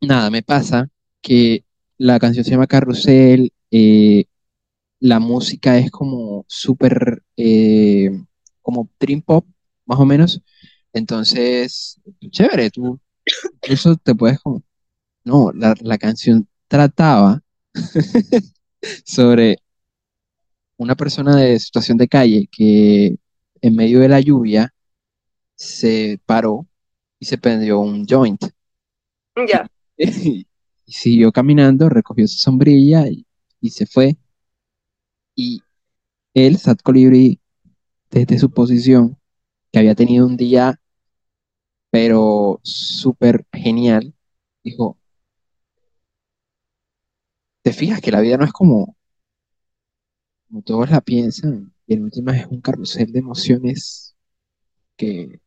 nada, me pasa que la canción se llama Carrusel, eh, la música es como súper, eh, como dream pop, más o menos. Entonces, chévere, tú incluso te puedes como, no, la, la canción trataba [LAUGHS] sobre una persona de situación de calle que en medio de la lluvia se paró y se prendió un joint. Ya, Y, [LAUGHS] y siguió caminando, recogió su sombrilla y, y se fue. Y él, Sat Colibrí, desde su posición, que había tenido un día, pero súper genial, dijo, ¿te fijas que la vida no es como, como todos la piensan? Y en última es un carrusel de emociones que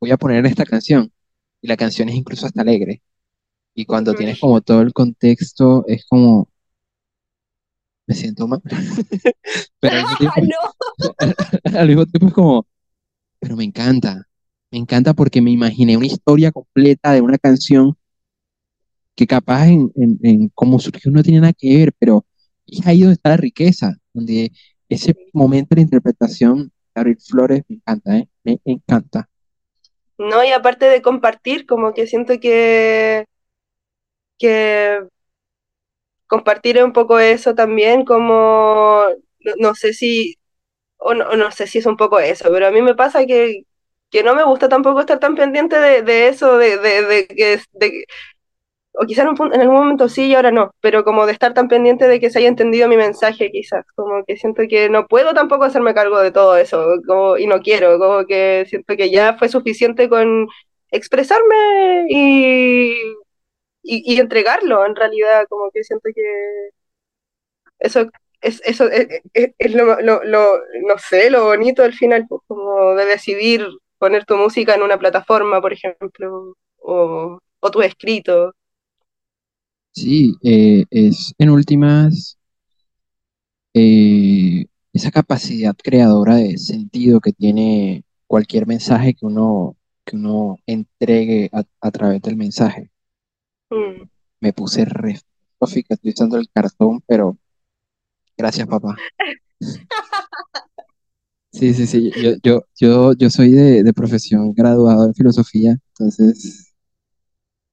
voy a poner en esta canción. Y la canción es incluso hasta alegre. Y cuando tienes como todo el contexto, es como, me siento mal. [LAUGHS] Pero al mismo [LAUGHS] tiempo, No, [LAUGHS] al mismo tiempo es como, pero me encanta. Me encanta porque me imaginé una historia completa de una canción que capaz en, en, cómo surgió no tiene nada que ver, pero es ahí donde está la riqueza, donde ese momento de interpretación, Gabriel Flores, me encanta, ¿eh? Me encanta. no, y aparte de compartir, como que siento que, que compartir un poco eso también, como, no, no sé si, o no, no sé si es un poco eso, pero a mí me pasa que, que no me gusta tampoco estar tan pendiente de, de eso, de, de, de de, o quizás en, en algún momento sí y ahora no, pero como de estar tan pendiente de que se haya entendido mi mensaje quizás, como que siento que no puedo tampoco hacerme cargo de todo eso, como, y no quiero, como que siento que ya fue suficiente con expresarme y, y, y entregarlo en realidad, como que siento que eso es, eso es, es- es lo, lo- lo- no sé, lo bonito al final, pues, como de decidir poner tu música en una plataforma, por ejemplo, o, o tus escritos. Sí, eh, es en últimas eh, esa capacidad creadora de sentido que tiene cualquier mensaje que uno, que uno entregue a, a través del mensaje. Mm. Me puse re estoy usando el cartón, pero gracias, papá. [LAUGHS] Sí, sí, sí. Yo, yo, yo, yo soy de, de profesión graduado en filosofía, entonces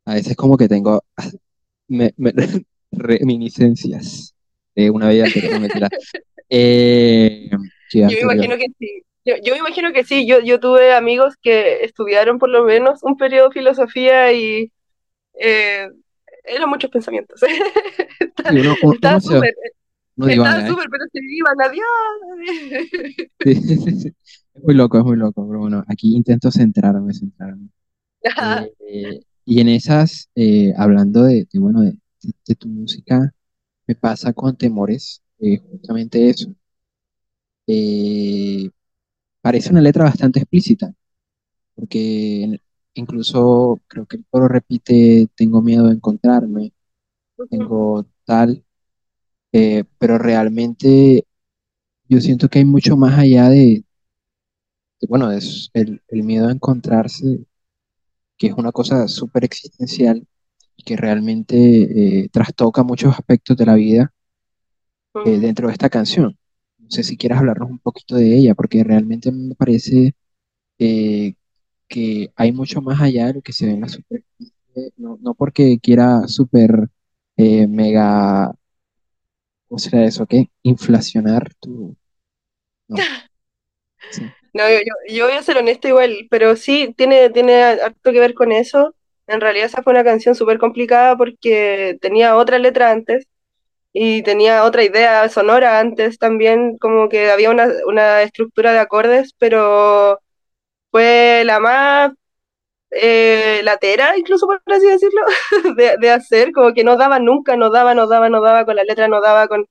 a veces como que tengo [LAUGHS] me- me- [LAUGHS] reminiscencias de una vida anterior, no mentira. [LAUGHS] Eh, Yo me imagino que sí. Yo, yo me imagino que sí. Yo, yo tuve amigos que estudiaron por lo menos un periodo de filosofía y eh, eran muchos pensamientos. Sí, uno, uno, Estaba uno se, uno estaba ¿eh? súper, pero se iban a Dios. [LAUGHS] Sí, sí, sí, sí. Es muy loco, es muy loco, pero bueno, aquí intento centrarme, centrarme. Eh, y en esas, eh, hablando de, de, bueno, de, tu música, me pasa con Temores, eh, justamente eso. Parece una letra bastante explícita, porque incluso creo que el coro repite, tengo miedo de encontrarme, tengo tal, eh, pero realmente yo siento que hay mucho más allá de, de, bueno, es el, el miedo a encontrarse, que es una cosa súper existencial y que realmente eh, trastoca muchos aspectos de la vida eh, dentro de esta canción. No sé si quieras hablarnos un poquito de ella, porque realmente me parece que hay mucho más allá de lo que se ve en la superficie, no, no porque quiera super eh, mega, ¿cómo será eso? ¿Qué? Inflacionar tu... No, [LAUGHS] sí. No, yo, yo, yo voy a ser honesta igual, pero sí tiene, tiene harto que ver con eso. En realidad esa fue una canción súper complicada porque tenía otra letra antes y tenía otra idea sonora antes también, como que había una, una estructura de acordes, pero fue la más eh, latera, incluso por así decirlo, [LAUGHS] de, de hacer, como que no daba nunca, no daba, no daba, no daba, con la letra no daba, con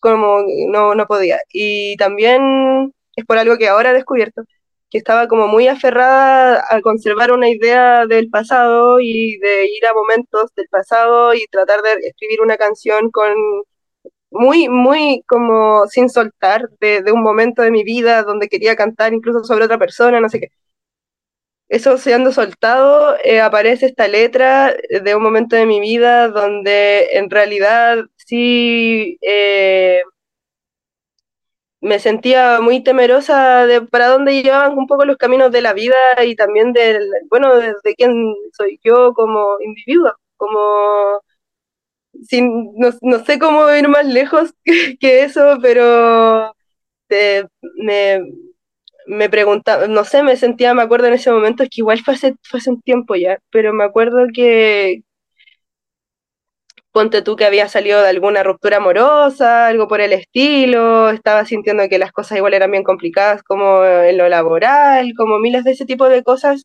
como no, no podía. Y también es por algo que ahora he descubierto, que estaba como muy aferrada a conservar una idea del pasado y de ir a momentos del pasado y tratar de escribir una canción con muy, muy como sin soltar de, de un momento de mi vida donde quería cantar incluso sobre otra persona, no sé qué. Eso siendo soltado, eh, aparece esta letra de un momento de mi vida donde en realidad sí eh, me sentía muy temerosa de para dónde llevaban un poco los caminos de la vida y también del, bueno, de, de quién soy yo como individuo, como sin, no, no sé cómo ir más lejos [LAUGHS] que, eso, pero me, me preguntaba, no sé, me sentía, me acuerdo en ese momento, es que igual fue hace, fue hace un tiempo ya, pero me acuerdo que, ponte tú que había salido de alguna ruptura amorosa, algo por el estilo, estaba sintiendo que las cosas igual eran bien complicadas como en lo laboral, como miles de ese tipo de cosas,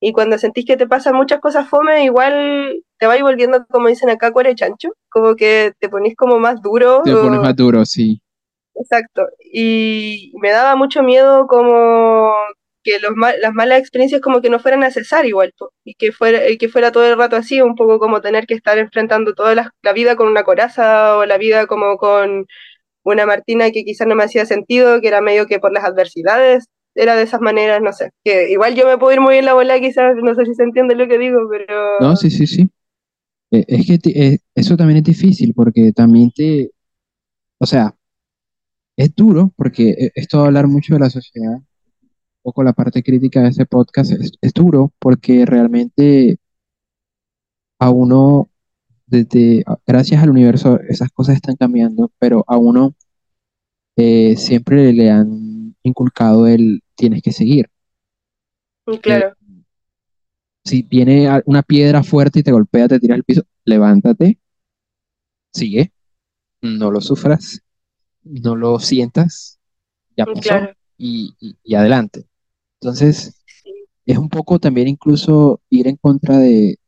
y cuando sentís que te pasan muchas cosas fome, igual te vais volviendo, como dicen acá, cuere chancho, como que te ponís como más duro. Te pones más duro, sí. Exacto, y me daba mucho miedo como que los ma- las malas experiencias como que no fueran a cesar igual, y que fuera, que fuera todo el rato así, un poco como tener que estar enfrentando toda la, vida con una coraza o la vida como con una Martina que quizás no me hacía sentido, que era medio que por las adversidades, era de esas maneras, no sé, que igual yo me puedo ir muy en la bola quizás, no sé si se entiende lo que digo, pero No, sí, sí, sí. Eh, es que eh, eso también es difícil porque también te, o sea, es duro porque eh, esto va a hablar mucho de la sociedad, un poco la parte crítica de este podcast, es, es duro porque realmente a uno, desde, gracias al universo, esas cosas están cambiando, pero a uno eh, siempre le han inculcado el tienes que seguir. mm, Eh, claro, Si viene una piedra fuerte y te golpea, te tiras al piso, levántate, sigue, no lo sufras, no lo sientas, ya Mm, pasó Claro, y, y- y adelante. Entonces, es un poco también incluso ir en contra de,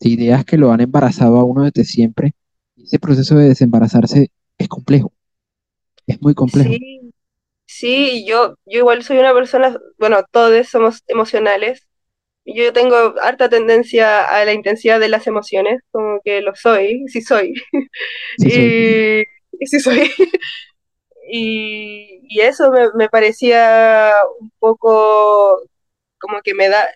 de ideas que lo han embarazado a uno desde siempre. Ese proceso de desembarazarse es complejo, es muy complejo. sí, sí, yo, yo igual soy una persona, bueno, todos somos emocionales. Yo tengo harta tendencia a la intensidad de las emociones, como que lo soy, sí soy. Sí, soy. [LAUGHS] [LAUGHS] Y, eso me, me parecía un poco como que me da,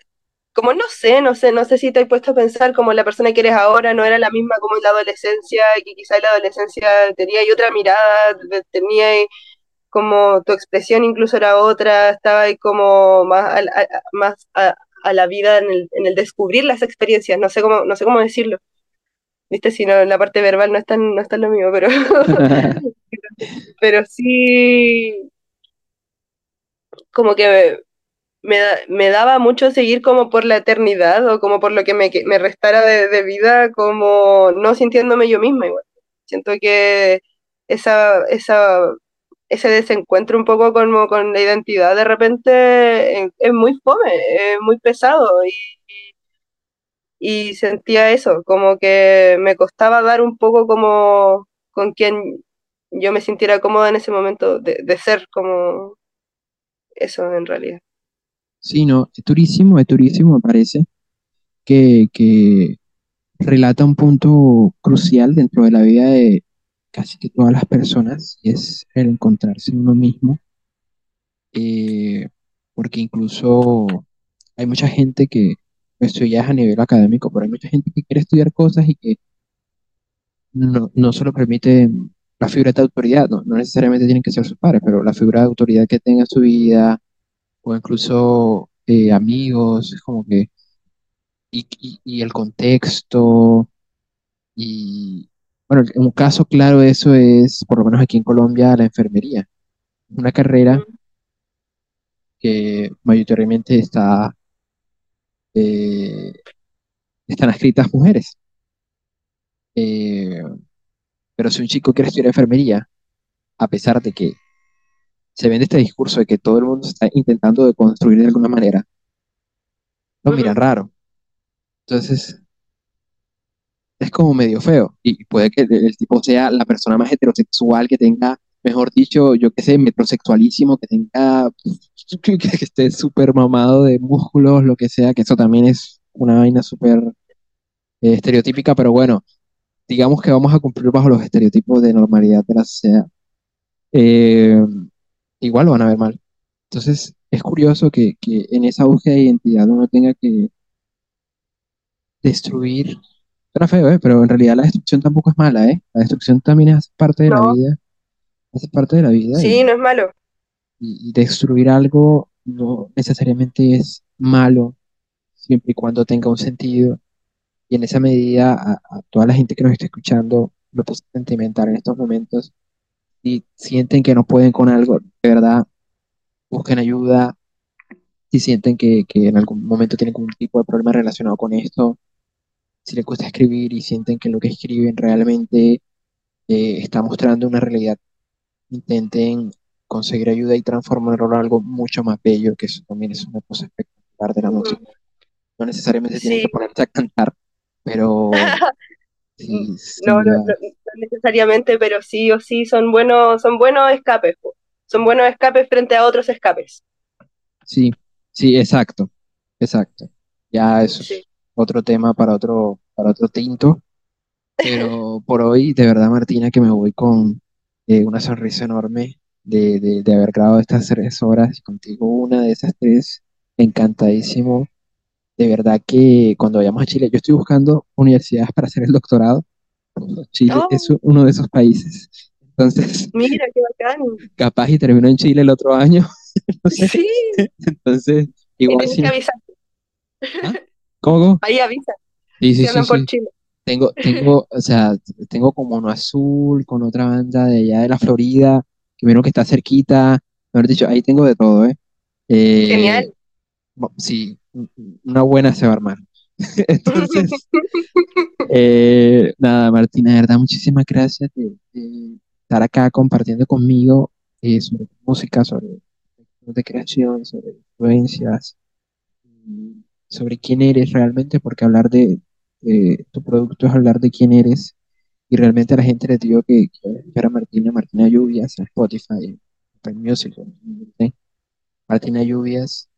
como no sé, no sé, no sé si te has puesto a pensar como la persona que eres ahora no era la misma como en la adolescencia, que quizá en la adolescencia tenía y otra mirada, tenía como tu expresión incluso era otra, estaba ahí como más a- más a, a la vida en el, en el descubrir las experiencias, no sé cómo, no sé cómo decirlo. Viste, si no, la parte verbal no es tan, no es tan lo mío, pero, [LAUGHS] [LAUGHS] pero sí, como que me, me daba mucho seguir como por la eternidad o como por lo que me, me restara de, de vida, como no sintiéndome yo misma igual. Siento que esa, esa, ese desencuentro un poco como con la identidad de repente eh, es, muy fome, es muy pesado y, y sentía eso, como que me costaba dar un poco como con quien yo me sintiera cómoda en ese momento de, de ser como eso en realidad. Sí, no, es durísimo, es durísimo, me parece que, que relata un punto crucial dentro de la vida de casi que todas las personas, y es el encontrarse en uno mismo, eh, porque incluso hay mucha gente que, esto ya es a nivel académico, pero hay mucha gente que quiere estudiar cosas y que no, no se lo permite la figura de autoridad, no, no necesariamente tienen que ser sus padres, pero la figura de autoridad que tenga en su vida, o incluso eh, amigos, es como que, y, y, y el contexto, y bueno, un caso claro de eso es, por lo menos aquí en Colombia, la enfermería, una carrera que mayoritariamente está, eh, están escritas mujeres, Eh, pero si un chico quiere estudiar enfermería, a pesar de que se vende este discurso de que todo el mundo está intentando de construir de alguna manera, lo miran raro. Entonces, es como medio feo. Y puede que el tipo sea la persona más heterosexual, que tenga, mejor dicho, yo qué sé, metrosexualísimo, que tenga, que, [LAUGHS] que esté súper mamado de músculos, lo que sea, que eso también es una vaina súper eh, estereotípica, pero bueno, digamos que vamos a cumplir bajo los estereotipos de normalidad de la sociedad. Eh, igual lo van a ver mal. Entonces, es curioso que, que en esa búsqueda de identidad uno tenga que destruir. Suena feo, ¿eh? Pero en realidad la destrucción tampoco es mala, ¿eh? La destrucción también es parte de la vida, hace parte de la vida sí, y, no es malo. y- y destruir algo no necesariamente es malo, siempre y cuando tenga un sentido. Y en esa medida, a, a toda la gente que nos está escuchando, me puse sentimental en estos momentos y sienten que no pueden con algo, de verdad, busquen ayuda. Si sienten que, que en algún momento tienen algún tipo de problema relacionado con esto, si les gusta escribir y sienten que lo que escriben realmente eh, está mostrando una realidad, intenten conseguir ayuda y transformarlo en algo mucho más bello, que eso también es una cosa espectacular de la música. No necesariamente tienen que Sí, ponerse a cantar, pero [LAUGHS] Mm, sí, no, no, no- no necesariamente, pero sí o sí son buenos, son buenos escapes. Son buenos escapes frente a otros escapes. sí, sí, exacto, exacto. Ya eso Sí. es otro tema para otro, para otro tinto, pero por hoy, de verdad, Martina, que me voy con eh, una sonrisa enorme de, de, de haber grabado estas tres horas contigo una de esas tres, encantadísimo. De verdad que cuando vayamos a Chile, yo estoy buscando universidades para hacer el doctorado. Chile es Oh, uno de esos países. Entonces, [LAUGHS] mira, qué bacán. capaz y termino en Chile el otro año, [LAUGHS] no sé. Sí, Entonces, igual tenés si que no. avisar. ¿Ah? ¿Cómo, cómo? Ahí avisa Sí, sí, sí, por. Chile. Tengo, tengo, [LAUGHS] o sea, tengo como uno azul con otra banda de allá de la Florida, que vieron que está cerquita. Mejor dicho, ahí tengo de todo, ¿eh? Eh, Genial. Bo- Sí, una buena se va a armar. [LAUGHS] Entonces, [LAUGHS] eh, nada, Martina, de verdad, muchísimas gracias de, de estar acá compartiendo conmigo eh, sobre música, sobre de creación, sobre influencias, sobre quién eres realmente, porque hablar de, de tu producto es hablar de quién eres. Y realmente a la gente le digo que, que era Martina, Martina Lluvias, en Spotify, en Apple Music, en- Martina Lluvias,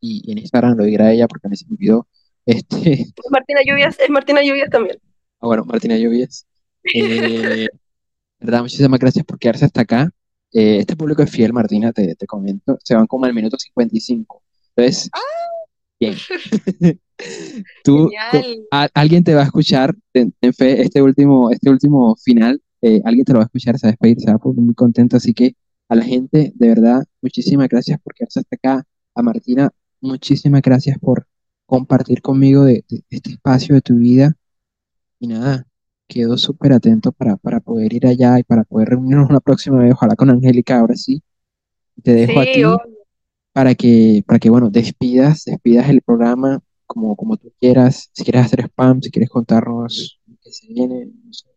y, y en Instagram lo dirá ella porque me se me olvidó. Este, [LAUGHS] Martina Lluvias, es Martina Lluvias también. ah, bueno, Martina Lluvias. Eh, [LAUGHS] verdad, muchísimas gracias por quedarse hasta acá. Eh, este público es fiel, Martina, te, te comento. Se van como al minuto 55. Entonces, bien. [LAUGHS] Tú, a- alguien te va a escuchar, ten, ten fe, este último, este último final, eh, alguien te lo va a escuchar, se va a despedir, se va a poner muy contento. Así que a la gente, de verdad, muchísimas gracias por quedarse hasta acá. A Martina, muchísimas gracias por compartir conmigo de, de este espacio de tu vida. Y nada, quedo súper atento para, para poder ir allá y para poder reunirnos una próxima vez, ojalá con Angélica, ahora sí. Te dejo a Sí, ti obvio. Para que, para que, bueno, despidas, despidas el programa como, como tú quieras. Si quieres hacer spam, si quieres contarnos qué se viene, no sé.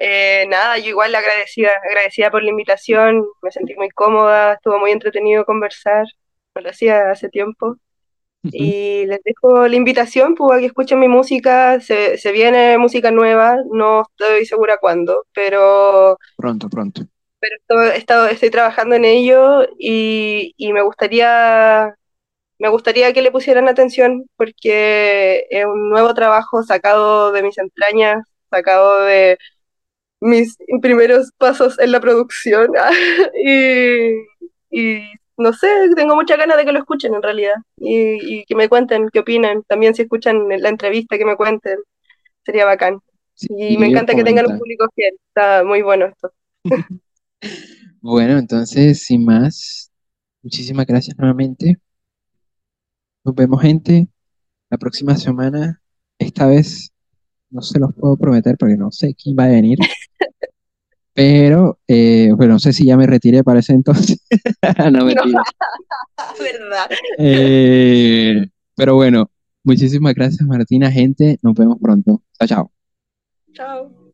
Eh, nada, yo igual agradecida, agradecida por la invitación, me sentí muy cómoda, estuvo muy entretenido conversar, no lo hacía hace tiempo. Y les dejo la invitación pues, a que escuchen mi música, se, se viene música nueva, no estoy segura cuándo, pero, Pronto, pronto. Pero estoy, he estado- estoy trabajando en ello y, y me gustaría, me gustaría que le pusieran atención porque es un nuevo trabajo sacado de mis entrañas, sacado de mis primeros pasos en la producción [LAUGHS] y, y no sé, tengo muchas ganas de que lo escuchen en realidad y, y que me cuenten qué opinan. También si escuchan la entrevista, que me cuenten, sería bacán. Sí, Y me encanta que tengan un público fiel, está muy bueno esto. [LAUGHS] Bueno, entonces, sin más, muchísimas gracias nuevamente. Nos vemos, gente, la próxima semana. Esta vez no se los puedo prometer porque no sé quién va a venir. [LAUGHS] Pero, eh, bueno, no sé si ya me retiré para ese entonces. No, [LAUGHS] No, mentira. [LAUGHS] verdad. Eh, pero bueno, muchísimas gracias, Martina, gente. Nos vemos pronto. Chao, chao. Chao.